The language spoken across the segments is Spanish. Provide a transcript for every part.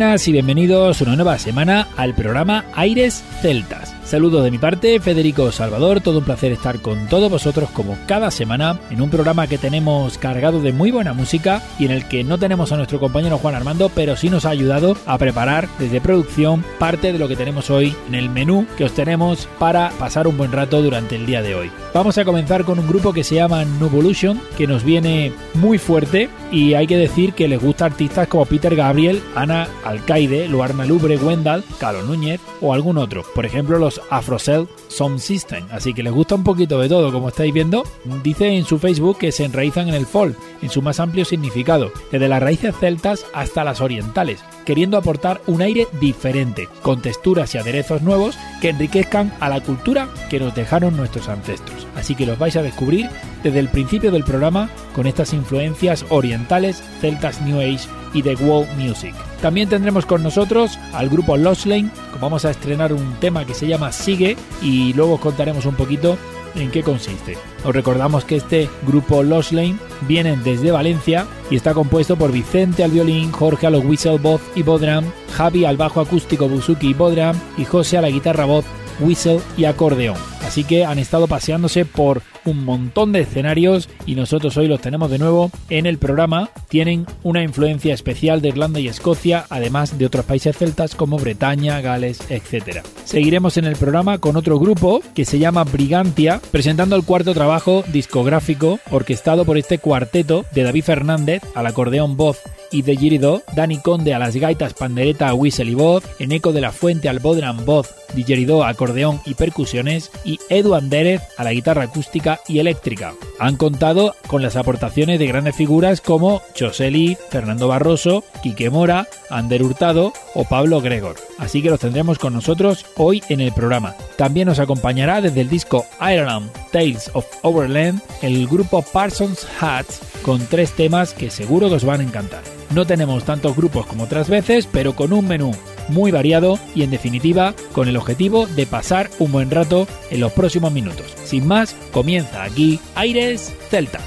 Buenas y bienvenidos una nueva semana al programa Aires Celtas. Saludos de mi parte, Federico Salvador, todo un placer estar con todos vosotros como cada semana en un programa que tenemos cargado de muy buena música y en el que no tenemos a nuestro compañero Juan Armando, pero sí nos ha ayudado a preparar desde producción parte de lo que tenemos hoy en el menú que os tenemos para pasar un buen rato durante el día de hoy. Vamos a comenzar con un grupo que se llama Nuvolution, que nos viene muy fuerte y hay que decir que les gusta artistas como Peter Gabriel, Ana Alcaide, Luarna Lubre, Wendell, Carlos Núñez o algún otro. Por ejemplo, los Afrocell Sound System. Así que les gusta un poquito de todo, como estáis viendo. Dice en su Facebook que se enraizan en el folk, en su más amplio significado, desde las raíces celtas hasta las orientales, queriendo aportar un aire diferente, con texturas y aderezos nuevos que enriquezcan a la cultura que nos dejaron nuestros ancestros. Así que los vais a descubrir desde el principio del programa con estas influencias orientales, celtas New Age y de world music. También tendremos con nosotros al grupo Lost Lane, vamos a estrenar un tema que se llama Sigue y luego os contaremos un poquito en qué consiste. Os recordamos que este grupo Lost Lane viene desde Valencia y está compuesto por Vicente al violín, Jorge a los whistle, voz y bodram, Javi al bajo acústico, buzuki y bodram y José a la guitarra, voz, whistle y acordeón. Así que han estado paseándose por un montón de escenarios y nosotros hoy los tenemos de nuevo en el programa. Tienen una influencia especial de Irlanda y Escocia, además de otros países celtas como Bretaña, Gales, etc. Seguiremos en el programa con otro grupo que se llama Brigantia, presentando el cuarto trabajo discográfico orquestado por este cuarteto de David Fernández al acordeón voz y de Giridó, Dani Conde a las gaitas, pandereta, whistle y voz, Eneco de la Fuente al bodram, voz, Digeridó, acordeón y percusiones, y Edu Andérez a la guitarra acústica y eléctrica. Han contado con las aportaciones de grandes figuras como Choseli, Fernando Barroso, Quique Mora, Ander Hurtado o Pablo Gregor. Así que los tendremos con nosotros hoy en el programa. También nos acompañará desde el disco Ireland Tales of Overland el grupo Parsons Hats con tres temas que seguro que os van a encantar. No tenemos tantos grupos como otras veces, pero con un menú muy variado y en definitiva con el objetivo de pasar un buen rato en los próximos minutos. Sin más, comienza aquí Aires Celtas.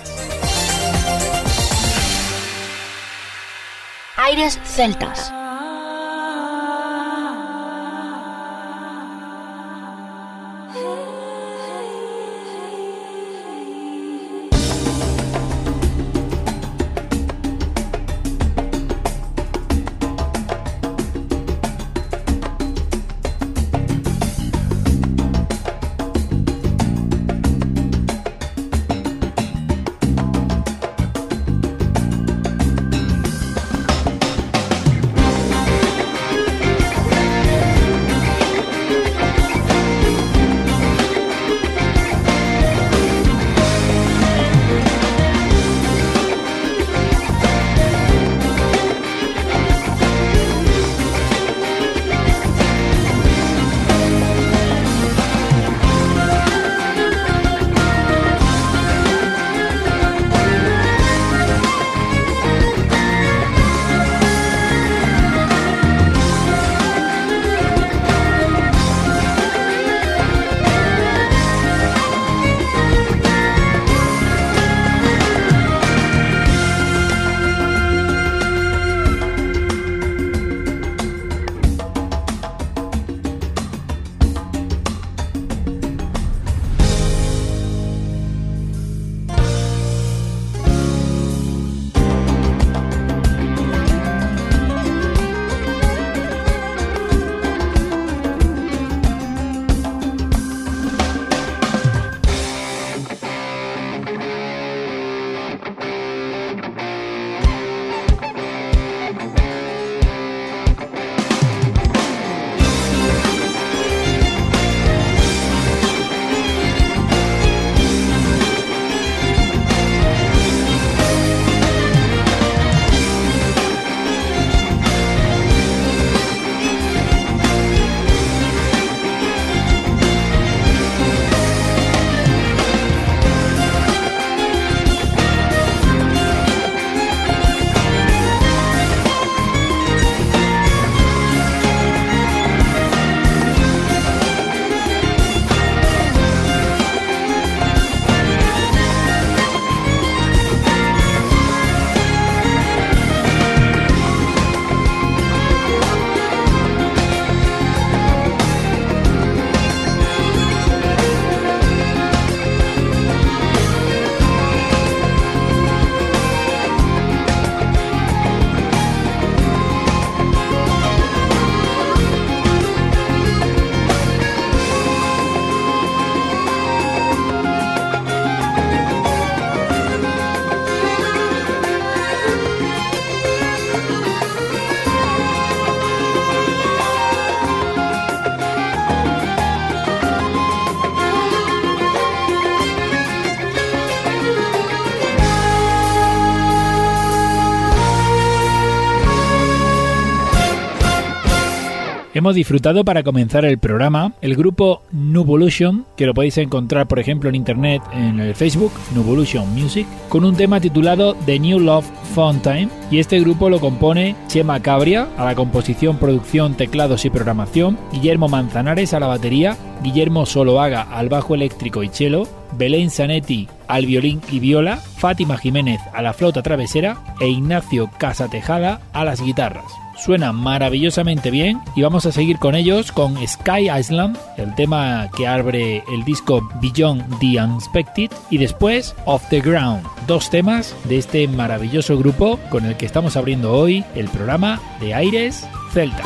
Aires Celtas. Hemos disfrutado para comenzar el programa el grupo Nuvolution, que lo podéis encontrar por ejemplo en internet en el Facebook, Nuvolution Music, con un tema titulado The New Love Time y este grupo lo compone Chema Cabria a la composición, producción, teclados y programación, Guillermo Manzanares a la batería, Guillermo Soloaga al bajo eléctrico y cello, Belén Zanetti al violín y viola, Fátima Jiménez a la flauta travesera e Ignacio Casatejada a las guitarras suena maravillosamente bien y vamos a seguir con ellos con Sky Island, el tema que abre el disco Beyond the Unexpected y después Off the Ground, dos temas de este maravilloso grupo con el que estamos abriendo hoy el programa de Aires Celtas.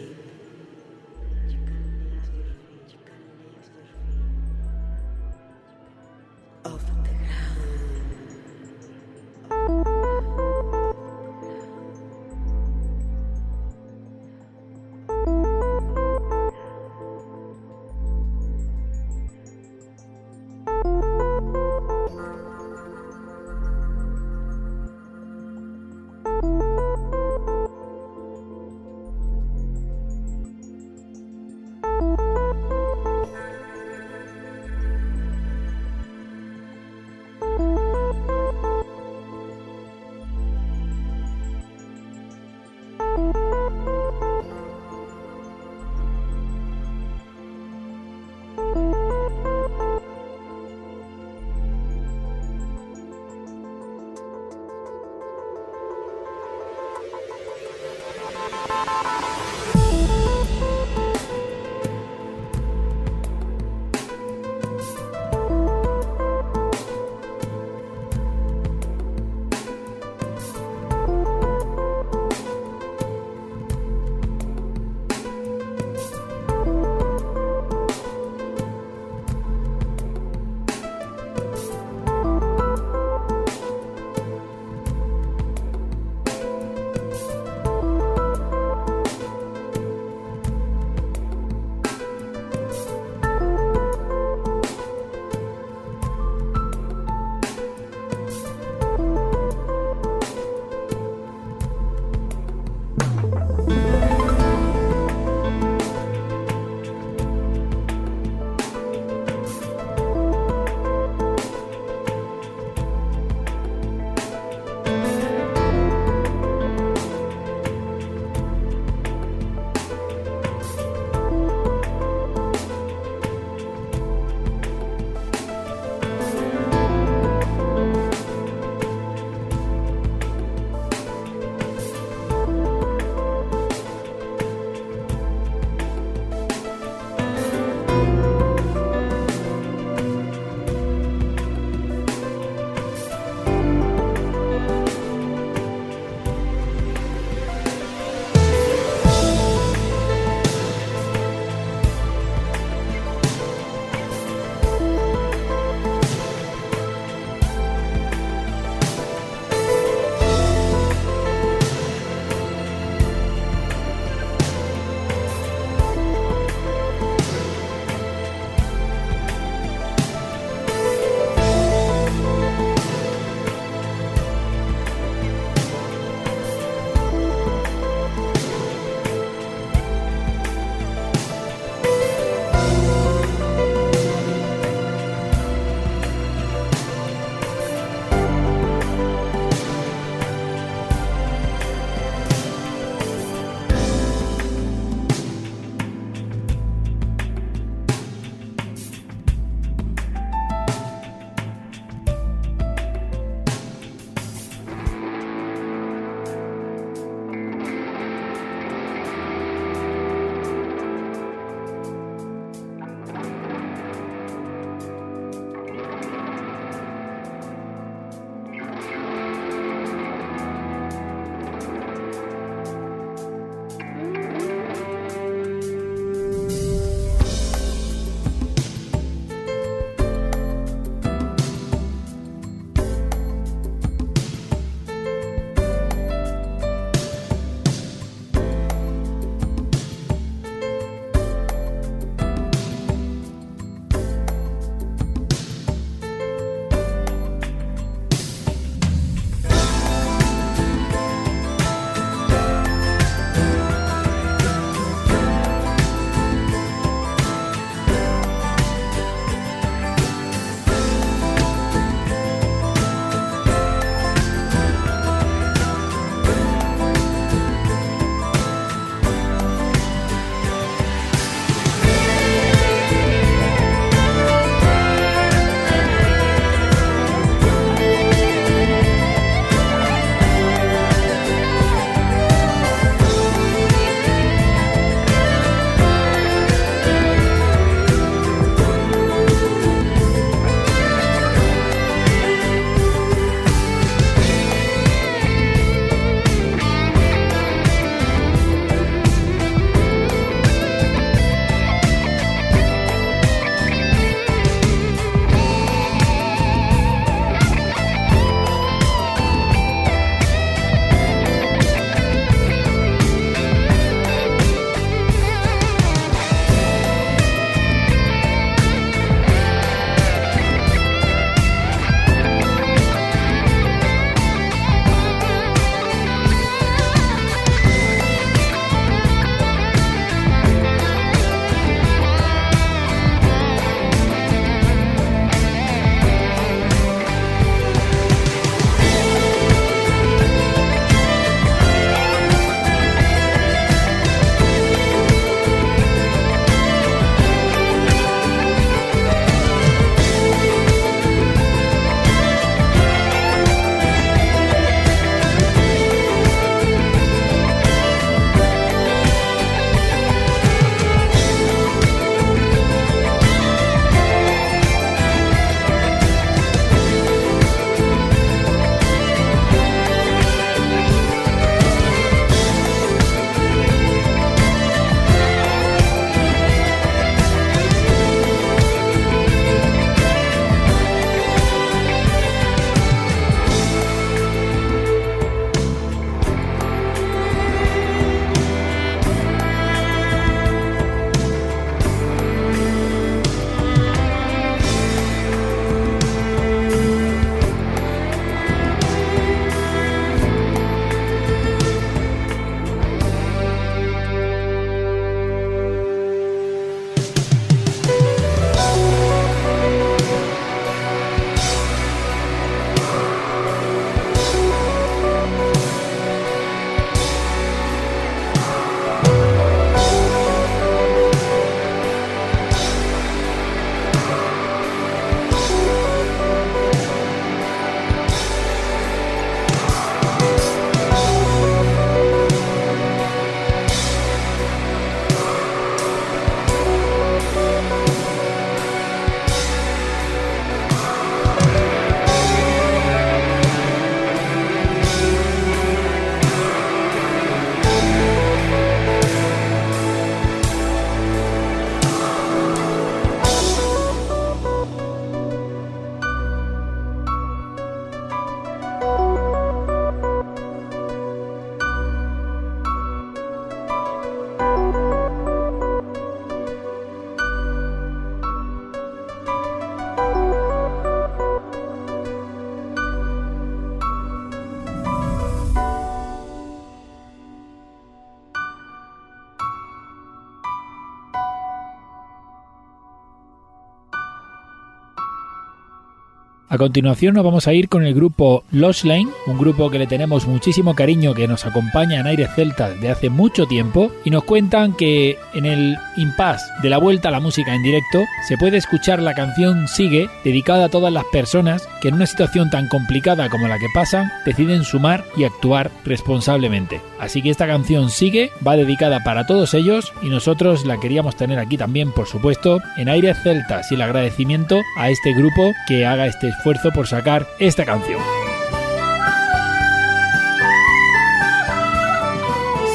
A continuación nos vamos a ir con el grupo Lost Lane, un grupo que le tenemos muchísimo cariño que nos acompaña en Aires Celtas de hace mucho tiempo y nos cuentan que en el impasse de la vuelta a la música en directo se puede escuchar la canción Sigue dedicada a todas las personas que en una situación tan complicada como la que pasan deciden sumar y actuar responsablemente. Así que esta canción Sigue va dedicada para todos ellos y nosotros la queríamos tener aquí también por supuesto en Aires Celtas y el agradecimiento a este grupo que haga este esfuerzo por sacar esta canción.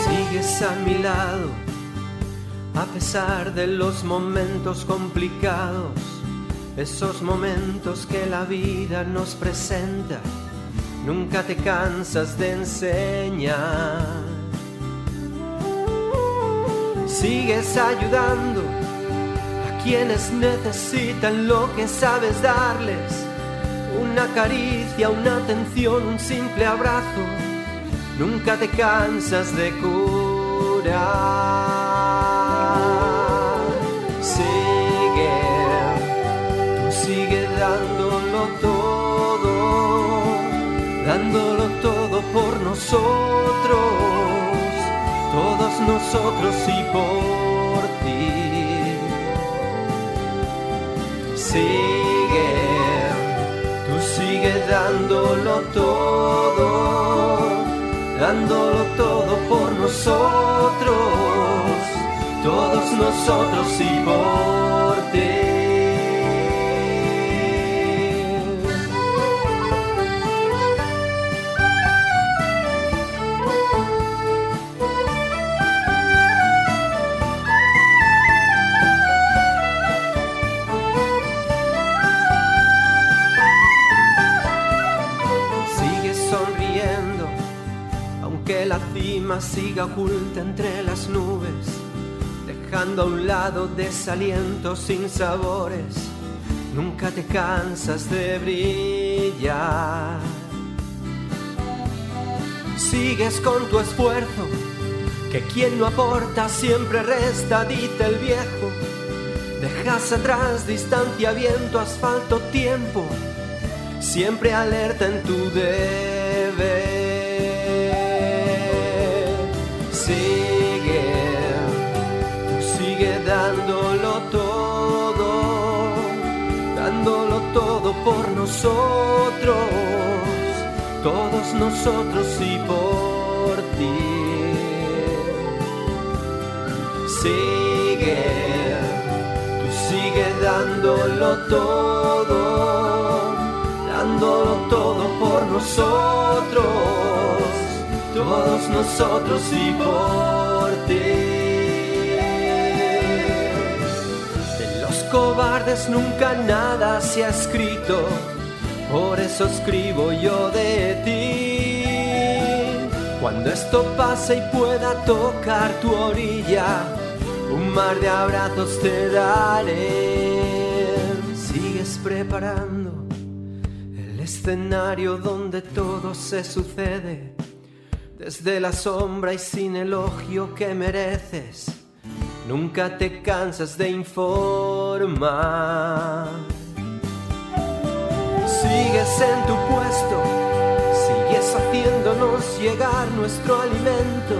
Sigues a mi lado, a pesar de los momentos complicados, esos momentos que la vida nos presenta, nunca te cansas de enseñar. Sigues ayudando a quienes necesitan lo que sabes darles una caricia, una atención, un simple abrazo, nunca te cansas de curar. Sigue, tú sigue dándolo todo, dándolo todo por nosotros, todos nosotros y por ti. Sigue dándolo todo, dándolo todo por nosotros, todos nosotros y por ti. Siga oculta entre las nubes, dejando a un lado desalientos sin sabores. Nunca te cansas de brillar. Sigues con tu esfuerzo, que quien no aporta siempre resta, dice el viejo. Dejas atrás distancia, viento, asfalto, tiempo, siempre alerta en tu deber. Nosotros, todos nosotros y por ti. Sigue, tú sigue dándolo todo, dándolo todo por nosotros, todos nosotros y por ti. Cobardes nunca nada se ha escrito, por eso escribo yo de ti. Cuando esto pase y pueda tocar tu orilla, un mar de abrazos te daré. Sigues preparando el escenario donde todo se sucede, desde la sombra y sin elogio que mereces nunca te cansas de informar. Sigues en tu puesto, sigues haciéndonos llegar nuestro alimento,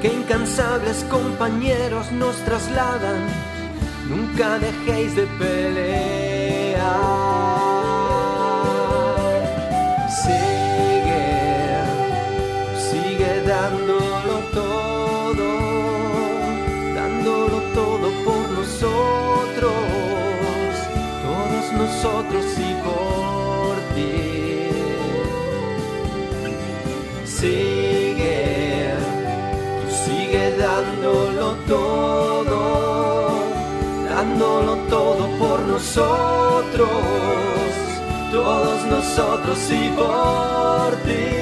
que incansables compañeros nos trasladan, nunca dejéis de pelear. Todo, dándolo todo por nosotros, todos nosotros y por ti.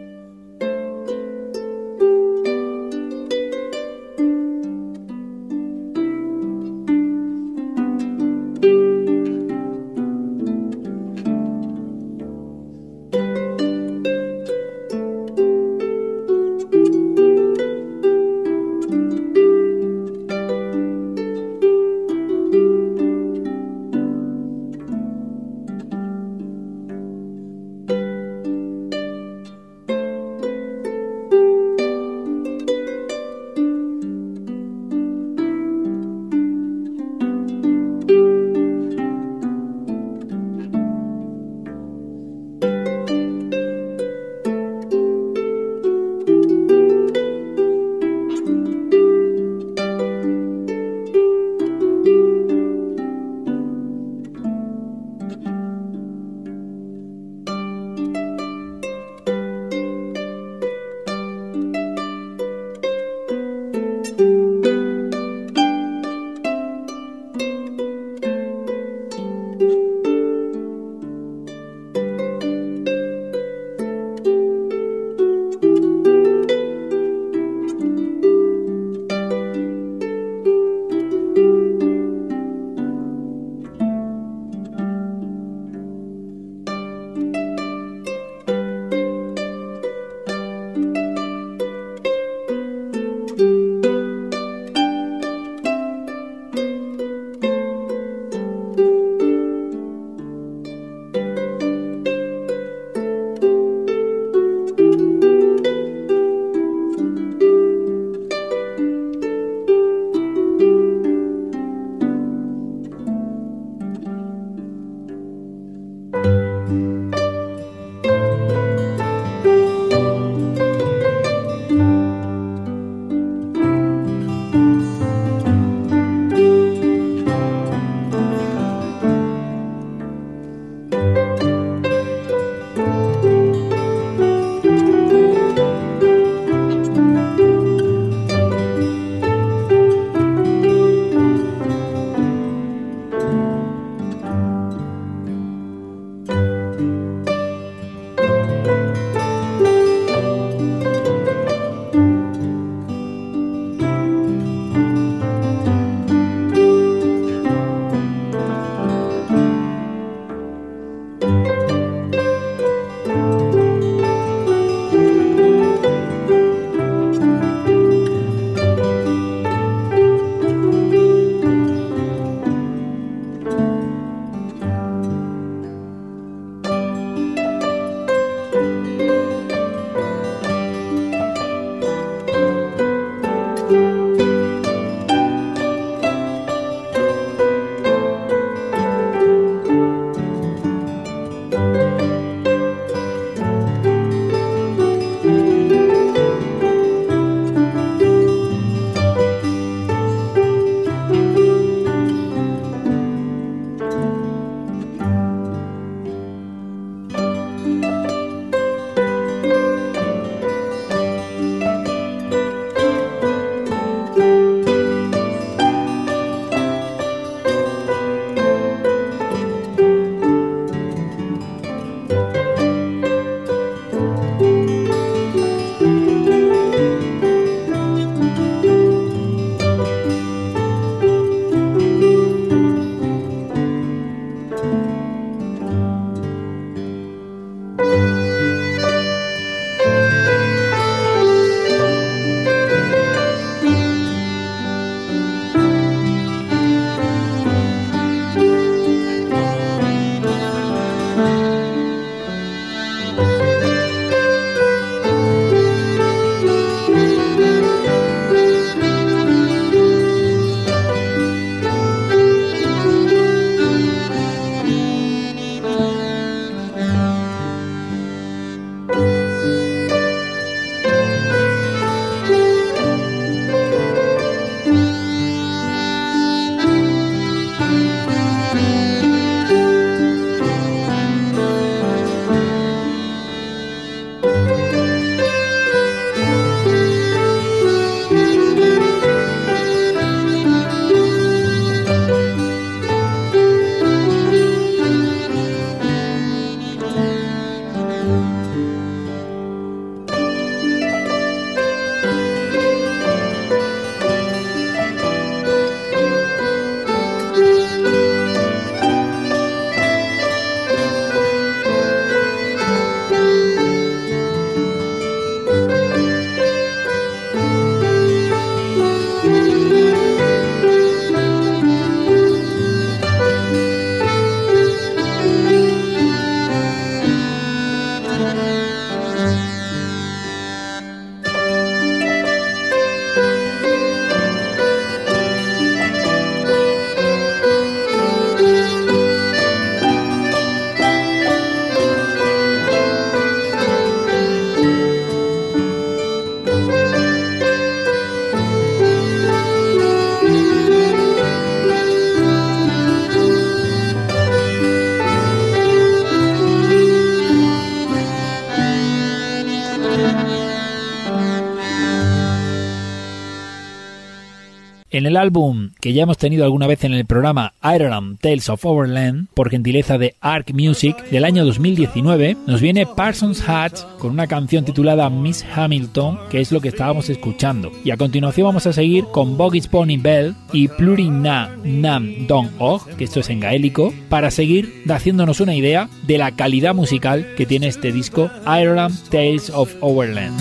En el álbum que ya hemos tenido alguna vez en el programa Ireland Tales of Overland, por gentileza de Arc Music del año 2019, nos viene Parsons Hatch con una canción titulada Miss Hamilton, que es lo que estábamos escuchando. Y a continuación vamos a seguir con Boggis Pony Bell y Plurina Nam Dong Og, que esto es en gaélico, para seguir haciéndonos una idea de la calidad musical que tiene este disco Ireland Tales of Overland.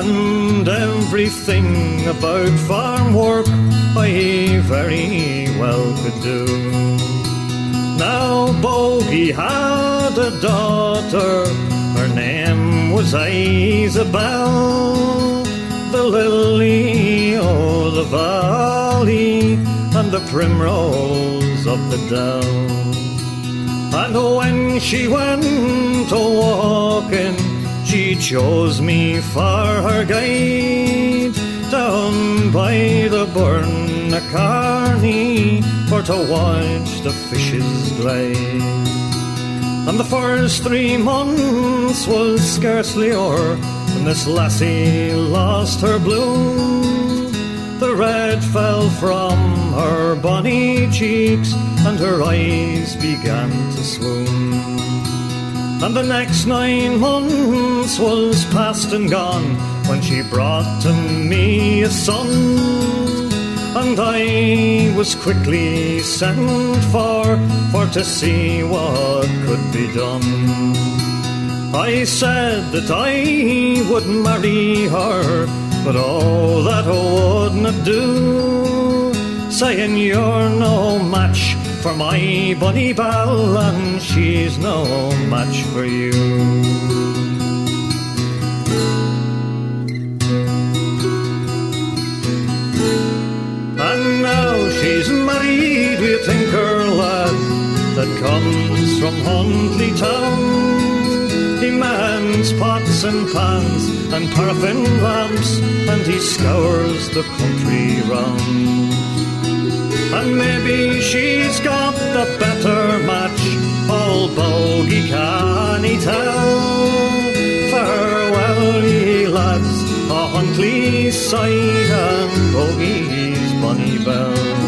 And everything about farm work I very well could do. Now Bogie had a daughter, her name was Isabel, the lily of the valley and the primrose of the dell. And when she went a walking, she chose me for her guide down by the burn a carney for to watch the fishes glide. And the first three months was scarcely o'er when this lassie lost her bloom. The red fell from her bonny cheeks and her eyes began to swoon. And the next nine months was past and gone when she brought to me a son. And I was quickly sent for, for to see what could be done. I said that I would marry her, but all that I would not do, saying you're no match for my bunny belle, and she's no match for you. And now she's married with a tinker lad that comes from Huntley town. He mans pots and pans and paraffin lamps, and he scours the country round. And maybe she's got the better match, all bogey can he tell. Farewell, ye lads, a Huntley side and bogey's bonny bell.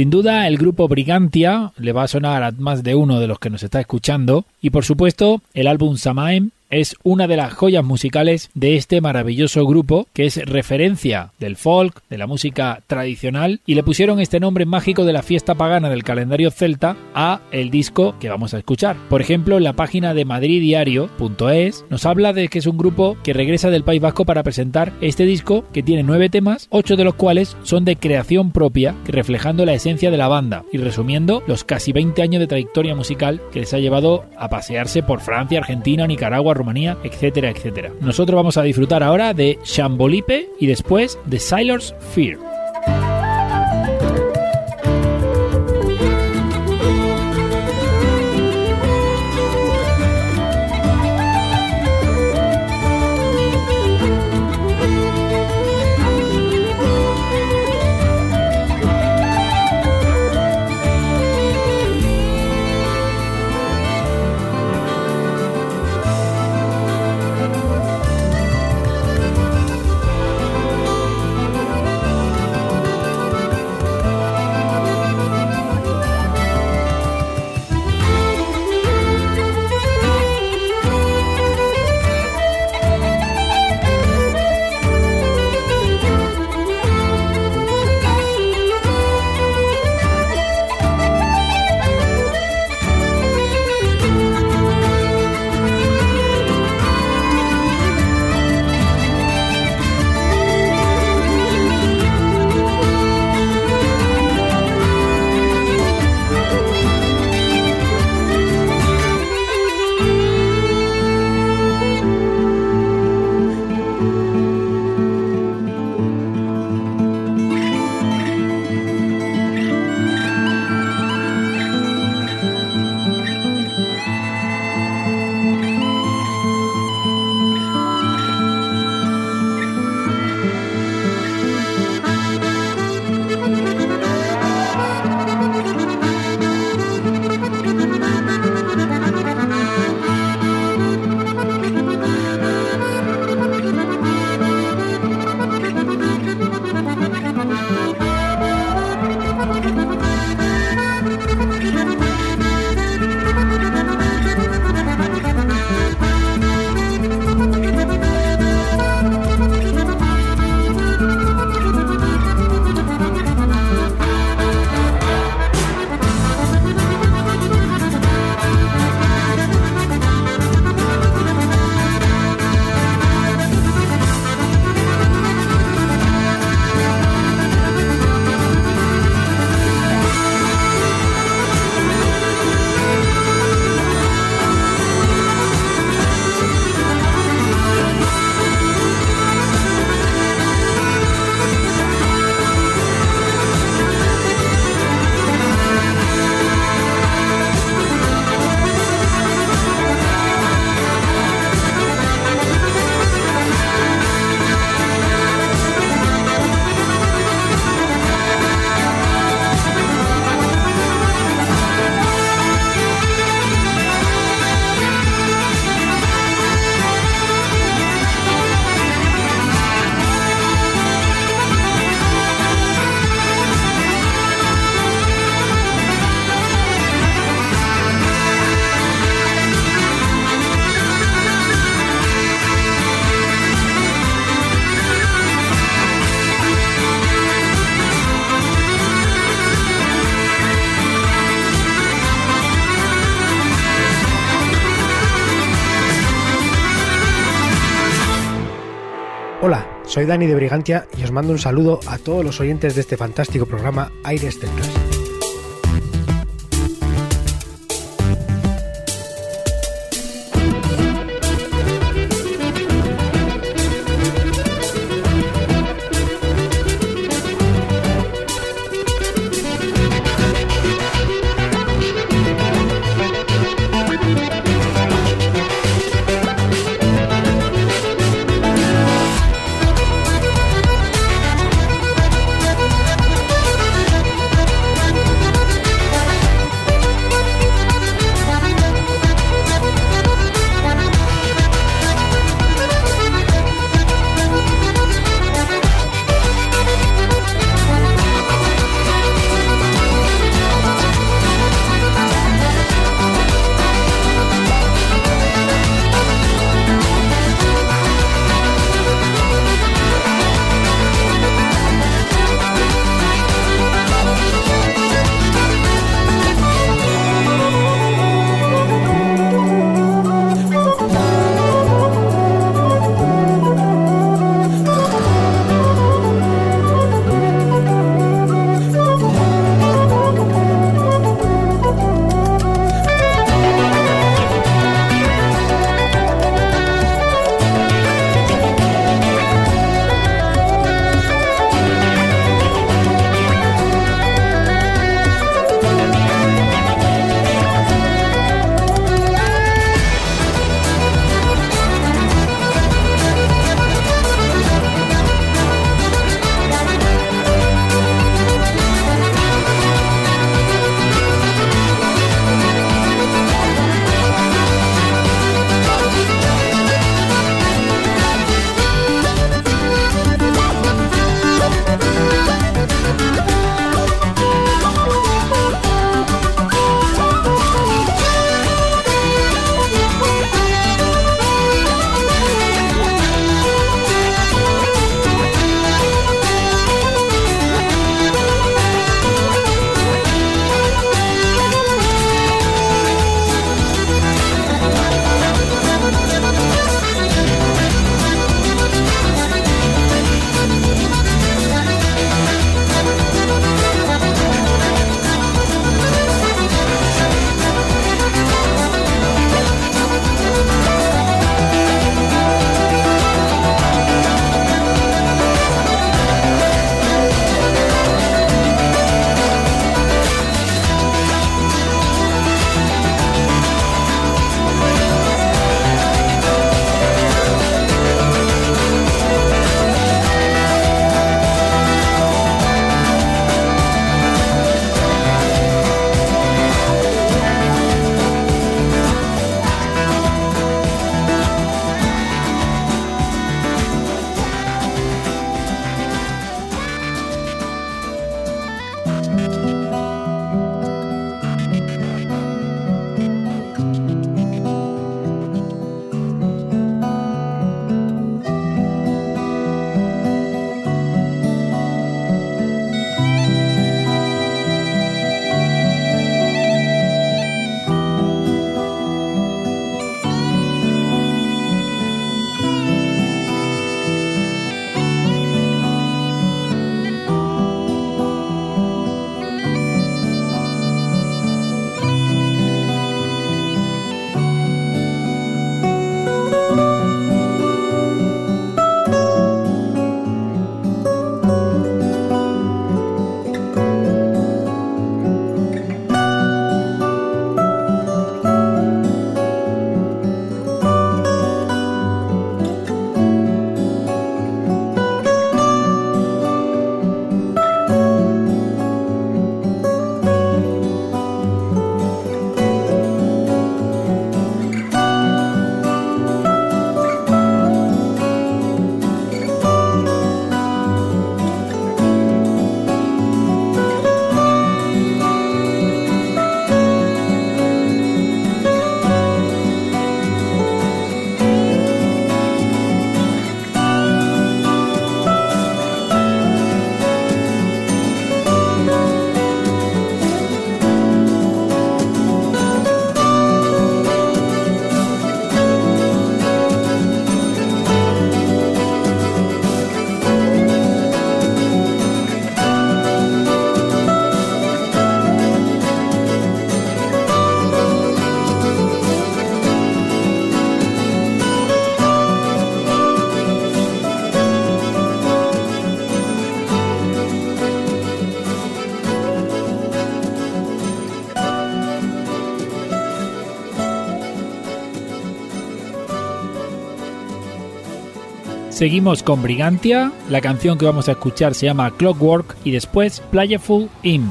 Sin duda, el grupo Brigantia le va a sonar a más de uno de los que nos está escuchando, y por supuesto, el álbum Samaem es una de las joyas musicales de este maravilloso grupo que es referencia del folk, de la música tradicional y le pusieron este nombre mágico de la fiesta pagana del calendario celta a el disco que vamos a escuchar. Por ejemplo, en la página de madriddiario.es nos habla de que es un grupo que regresa del País Vasco para presentar este disco que tiene nueve temas, ocho de los cuales son de creación propia, reflejando la esencia de la banda y resumiendo los casi 20 años de trayectoria musical que les ha llevado a pasearse por Francia, Argentina, Nicaragua, Rumanía, etcétera, etcétera. Nosotros vamos a disfrutar ahora de Shambolipe y después de Sailor's Fear. Soy Dani de Brigantia y os mando un saludo a todos los oyentes de este fantástico programa Aires Celtas. Seguimos con Brigantia, la canción que vamos a escuchar se llama Clockwork y después Playful In.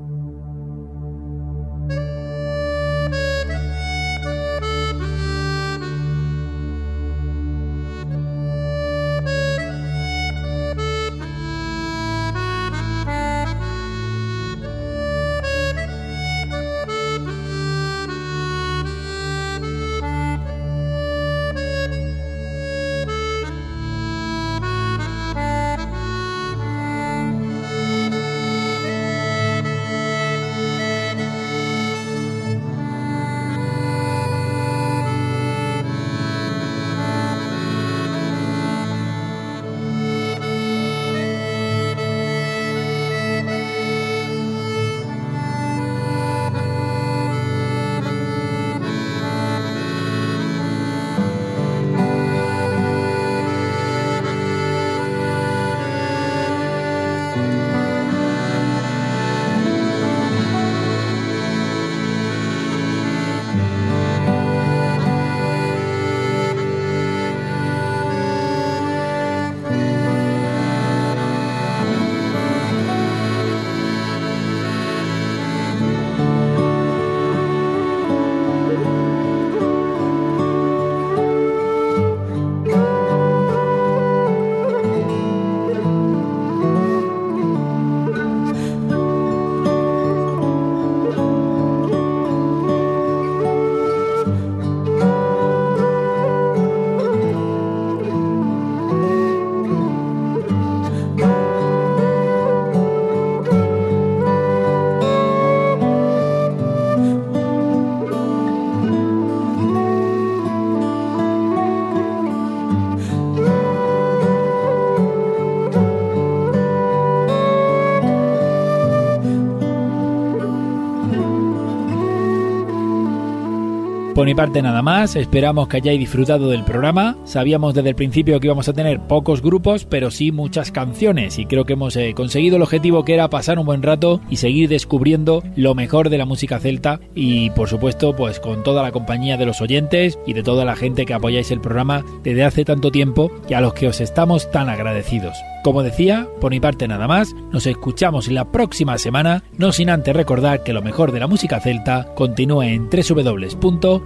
Por mi parte nada más, esperamos que hayáis disfrutado del programa. Sabíamos desde el principio que íbamos a tener pocos grupos, pero sí muchas canciones y creo que hemos eh, conseguido el objetivo que era pasar un buen rato y seguir descubriendo lo mejor de la música celta y por supuesto pues con toda la compañía de los oyentes y de toda la gente que apoyáis el programa desde hace tanto tiempo y a los que os estamos tan agradecidos. Como decía, por mi parte nada más, nos escuchamos la próxima semana, no sin antes recordar que lo mejor de la música celta continúa en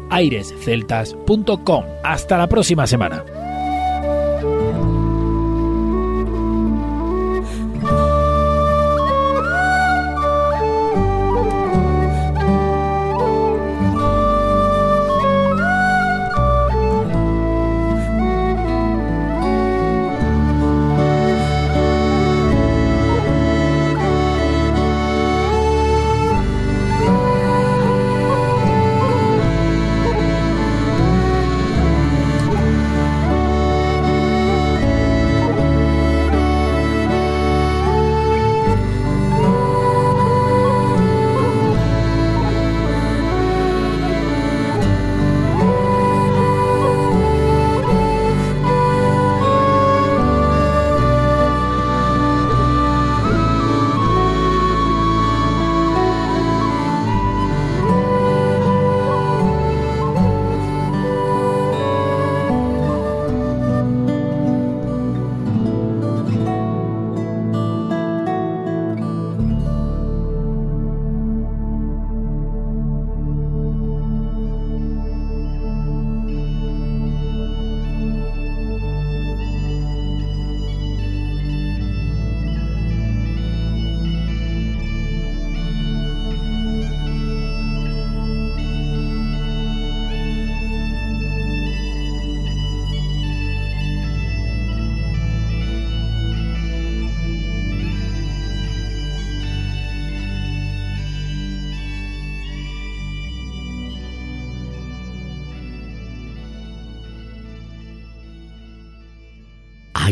www.airesceltas.com. Hasta la próxima semana.